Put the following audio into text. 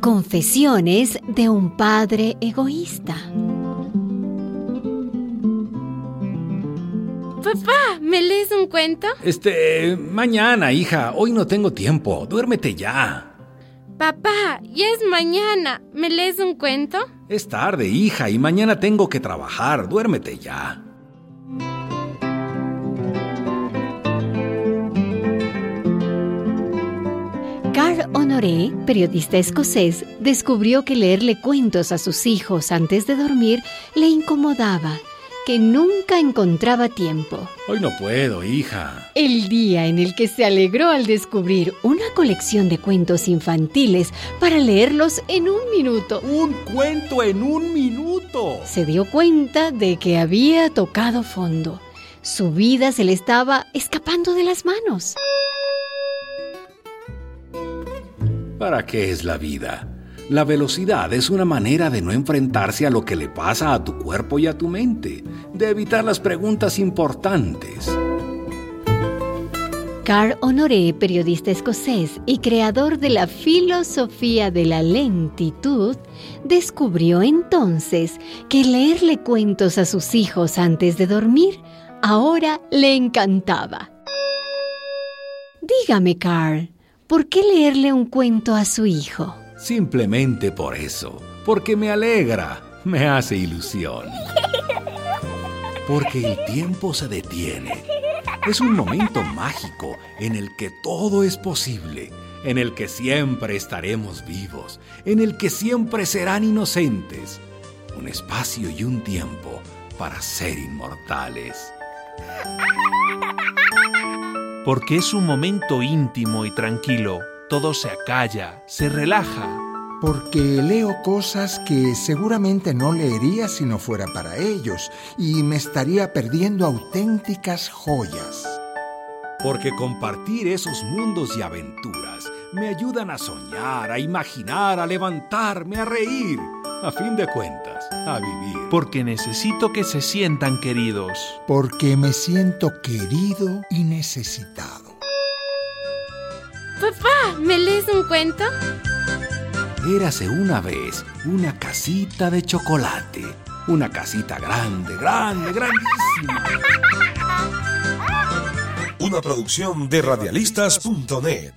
Confesiones de un padre egoísta. Papá, ¿me lees un cuento? Este, mañana, hija. Hoy no tengo tiempo. Duérmete ya. Papá, ya es mañana. ¿Me lees un cuento? Es tarde, hija, y mañana tengo que trabajar. Duérmete ya. Honoré, periodista escocés, descubrió que leerle cuentos a sus hijos antes de dormir le incomodaba, que nunca encontraba tiempo. Hoy no puedo, hija. El día en el que se alegró al descubrir una colección de cuentos infantiles para leerlos en un minuto, ¡Un cuento en un minuto! se dio cuenta de que había tocado fondo. Su vida se le estaba escapando de las manos. ¿Para qué es la vida? La velocidad es una manera de no enfrentarse a lo que le pasa a tu cuerpo y a tu mente, de evitar las preguntas importantes. Carl Honoré, periodista escocés y creador de la filosofía de la lentitud, descubrió entonces que leerle cuentos a sus hijos antes de dormir ahora le encantaba. Dígame, Carl, ¿por qué leerle un cuento a su hijo? Simplemente por eso, porque me alegra, me hace ilusión. Porque el tiempo se detiene. Es un momento mágico en el que todo es posible, en el que siempre estaremos vivos, en el que siempre serán inocentes. Un espacio y un tiempo para ser inmortales. Porque es un momento íntimo y tranquilo. Todo se acalla, se relaja. Porque leo cosas que seguramente no leería si no fuera para ellos y me estaría perdiendo auténticas joyas. Porque compartir esos mundos y aventuras me ayudan a soñar, a imaginar, a levantarme, a reír, a fin de cuentas, a vivir. Porque necesito que se sientan queridos. Porque me siento querido y necesitado. Papá, ¿me lees un cuento? Érase una vez una casita de chocolate. Una casita grande, grande, grandísima. Una producción de radialistas.net.